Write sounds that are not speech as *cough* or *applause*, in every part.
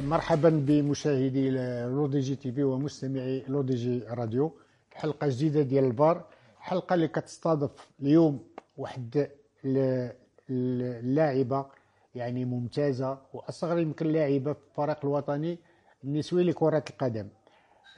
مرحبا بمشاهدي L'ODJ TV ومستمعي L'ODJ Radio. حلقة جديدة ديال الڨار. حلقة اللي كتستضيف اليوم واحد اللاعبه يعني ممتازة وأصغر يمكن لاعبة في الفريق الوطني النسوي لكرة القدم.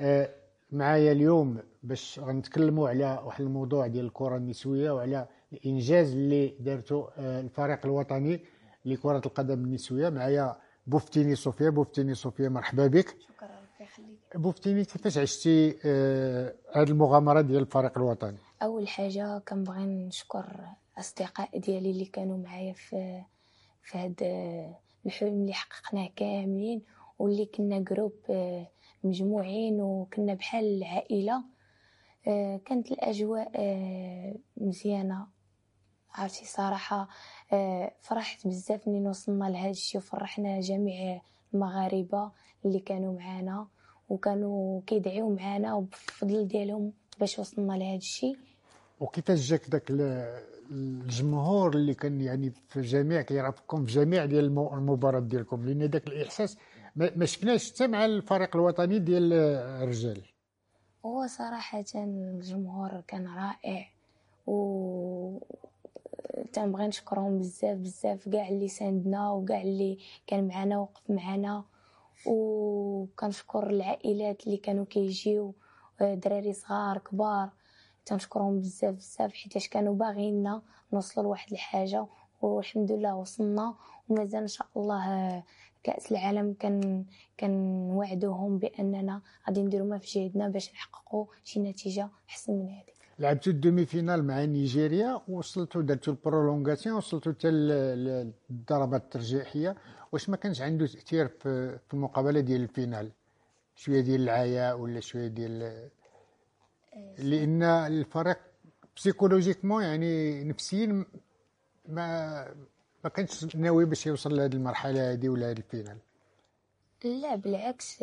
آه، معايا اليوم باش غنتكلموا على واحد الموضوع ديال الكرة النسوية وعلى الإنجاز اللي دارته آه، الفريق الوطني لكرة القدم النسوية. معايا بوفتيني صوفيا بوفتيني صوفيا مرحبا بك. شكرا ربي يخليك. بوفتيني كيفاش عشتي آه، هذه المغامرة ديال الفريق الوطني؟ أول حاجة كنبغي نشكر الاصدقاء ديالي اللي كانوا معايا في في هاد الحلم اللي حققناه كاملين واللي كنا groupe آه، مجموعين وكنا بحال العائله آه، كانت الأجواء مزيانة. عرفتي صراحة آه، فرحت بزاف منين وصلنا لهذا الشيء وفرحنا جميع المغاربة اللي كانوا معنا وكانوا كيدعيو معنا وبفضل ديالهم باش وصلنا لهذا الشيء وكيفاش جاك داك الجمهور اللي كان يعني في جميع كيعرفكم في جميع ديال المباراة ديالكم؟ لأن داك الإحساس ما شفناش حتى مع الفريق الوطني ديال الرجال. هو صراحة الجمهور كان رائع و تنبغي نشكرهم بزاف بزاف كاع اللي ساندنا وكاع اللي كان معنا وقف معنا. وكنشكر العائلات اللي كانوا كيجيو دراري صغار كبار. تنشكرهم بزاف بزاف حيتاش كانوا باغينا نوصلوا لواحد الحاجة. والحمد لله وصلنا. ومازال إن شاء الله كأس العالم كان كنوعدوهم بأننا غادي نديروا ما في جهدنا باش نحققوا شي نتيجة أحسن من هذه. لعبتوا ال demi-finale مع نيجيريا وصلتوا درتوا ال prolongation وصلتوا حتى الضربات الترجيحية. واش ما كانش عنده تأثير في المقابلة ديال ال finale؟ شوية ديال العياء ولا شوية ديال لأن الفريق psychologiquement يعني نفسيا ما ما كانش ناوي باش يوصل لهذه المرحلة هذه ولا هذه ال finale. لا بالعكس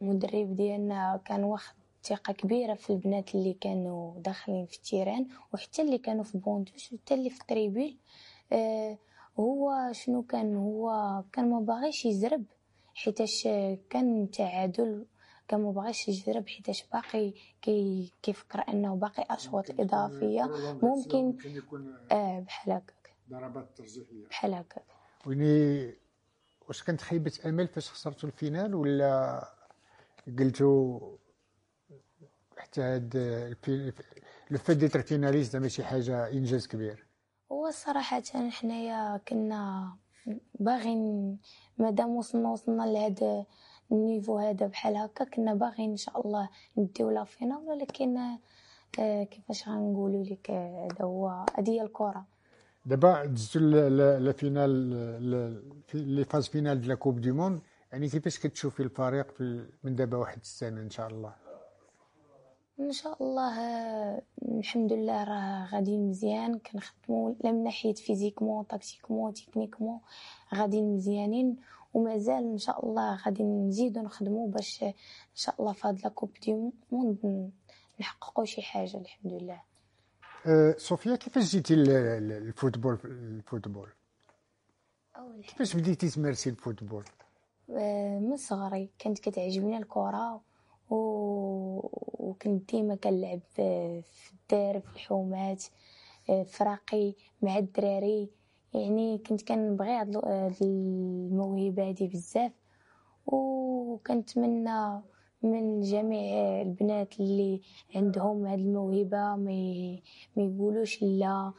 المدرب ديالنا كان واخد ثقة كبيرة في البنات اللي كانوا داخلين في ال terrain وحتى اللي كانوا في banc de touche وحتى اللي في ال tribune. آه هو شنو كان؟ هو كان ما باغيش يزرب حيتاش كان تعادل كان ما باغيش يزرب حيتاش باقي كي كيفكر أنه باقي اشواط إضافية. ممكن آه بحال هكاك. ضربات ترجيحية. بحال هكاك. يعني واش كانت خيبه أمل فاش خسرتوا ال finale ولا قلتوا حتى هاد le fait d'être finaliste ماشي حاجة إنجاز كبير. هو صراحة حنايا كنا باغيين مادام وصلنا وصلنا لهذا ال niveau هذا بحال هكا كنا باغيين إن شاء الله نديو la finale ولكن آه كيفاش غنقولوا لك هذا هو هذه الكرة. دابا دزتو la finale les phases finales ديال coupe du monde يعني كيفاش كتشوفي الفريق من دابا واحد السنة إن شاء الله؟ إن شاء الله الحمد لله راه غادي مزيان. كنخدموا لا من ناحية physiquement tactiquement techniquement غادي مزيانين. ومازال إن شاء الله غادي نزيدو نخدموا باش إن شاء الله في هاد la coupe du monde نحققوا شي حاجة الحمد لله. أه صوفيا كيفاش جيتي لل football؟ ال football. كيفاش بديتي تمارسي ال football؟ أه من صغري كانت كتعجبني الكرة. و... وكنت ديما كنلعب في الدار في الحومات آه، فراقي مع الدراري. يعني كنت كنبغي هاد الموهبة هادي بزاف. وكنتمنى من جميع البنات اللي عندهم هاد الموهبة ما يقولوش لا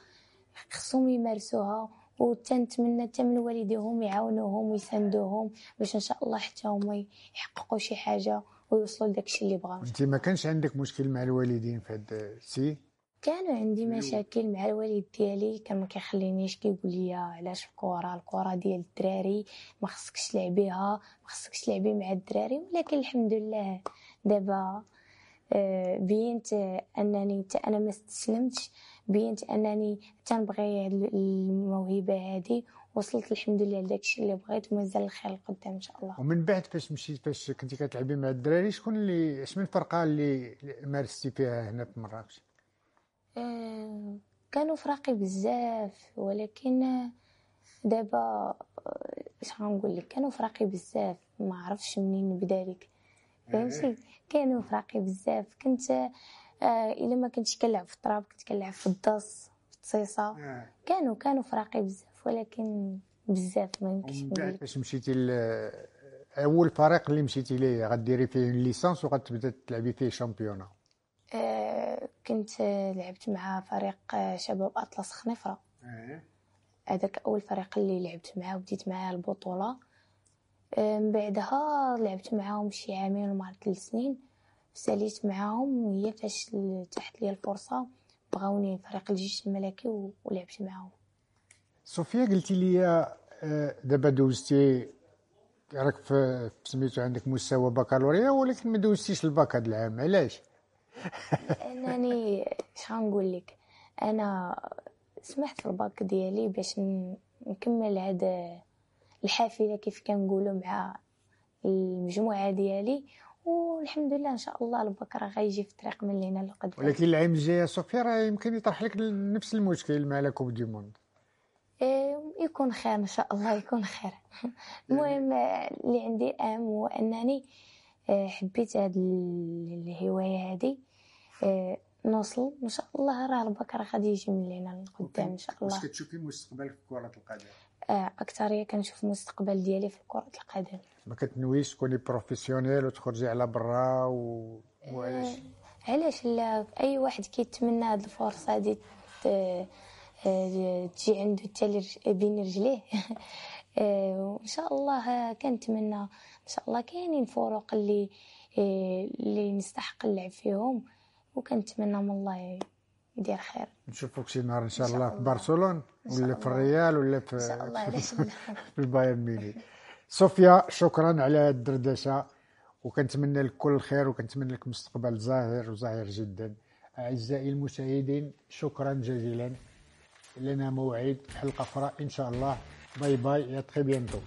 خصهم يمارسوها. وتنتمنى حتى من والديهم يعاونوهم ويساندوهم باش إن شاء الله حتى هما يحققوا شي حاجة. ويوصلوا لداكشي اللي بغاو أنت ما كانش عندك مشكل مع الوالدين في هاد السي؟ كانوا عندي مشاكل مع الوالد ديالي كان ما كيخلينيش كيقول لي علاش الكره الكره ديال الدراري ما خصكش تلعبيها ما خصكش تلعبي مع الدراري ولكن الحمد لله دابا بينت أنني أنا ما استسلمتش بينت أنني تنبغي الموهبة هذه وصلت الحمد لله لداكشي اللي بغيت ومازال الخير القدام إن شاء الله. ومن بعد فاش مشيت فاش كنتي كتلعبي مع الدراري شكون اللي اش من الفرقة اللي مارستي فيها هنا في مراكش؟ آه كانوا فراقي بزاف ولكن دابا آه، اش غنقول لك؟ كانوا فراقي بزاف. ما عرفتش منين نبدا لك. فهمتي إيه. كانوا فراقي بزاف. كنت آه إلا ما كنتش كنلعب في التراب كنت كنلعب في الدص في التصيصة. آه. كانوا كانوا فراقي بزاف ولكن بزاف ما يمكنش نقول فاش مشيتي أول فريق اللي مشيتي ليه؟ غديري فيه ليسانس وغتبدا تلعبي فيه شامبيونا آه كنت آه، لعبت مع فريق آه، شباب أطلس خنيفره هذاك أول فريق اللي لعبت معاه وبديت معاه البطولة. آه، من بعدها لعبت معاهم شي عامين ولا ثلاث سنين. ساليت معاهم هي فاش تحت لي الفرصة بغاوني فريق الجيش الملكي ولعبت معاهم. صوفيا قلتي لي آه، دابا دوزتي راك في سميتو عندك مستوى بكالوريا ولكن ما دوزتيش الباك هذا العام علاش؟ *laughs* أنني اش غنقول لك؟ أنا سمحت في الباك ديالي باش نكمل هاد الحافلة كيف كنقولوا مع المجموعة ديالي والحمد لله إن شاء الله الباك راه غيجي في الطريق من هنا لقدام ولكن العام الجاي يا صوفيا راه يمكن يطرح لك نفس المشكل مع la coupe du monde إيه، يكون خير إن شاء الله يكون خير. *laughs* المهم اللي عندي اهم هو أنني آه، حبيت هاد ال- الهواية هادي. آه، نوصل إن شاء الله راه الباك راه غادي يجي من هنا لقدام إن شاء الله. كتشوفي مستقبلك في كرة القدم؟ اكثريه كنشوف المستقبل ديالي في كرة القدم. ما كتنويش تكوني professionnelle وتخرجي على برا و... وعلاش؟ علاش لا؟ أي واحد كيتمنى هاد الفرصة هادي آه، تجي عنده لرج- بين رجليه. *laughs* آه، وإن شاء الله آه، كنتمنى. إن شاء الله كاينين فروق اللي آه، اللي نستحق اللعب فيهم. وكنتمنى من الله يدير خير. نشوفوك شي نهار إن شاء إن شاء الله في. برشلونة ولا في. الريال ولا في إن شاء الله. علاش في البايرن ميونخ. صوفيا شكرا على الدردشة وكنتمنى لك كل الخير وكنتمنى لك مستقبل زاهر وزاهر جدا. أعزائي المشاهدين شكرا جزيلا. لنا موعد حلقة أخرى إن شاء الله. bye bye à très bientôt.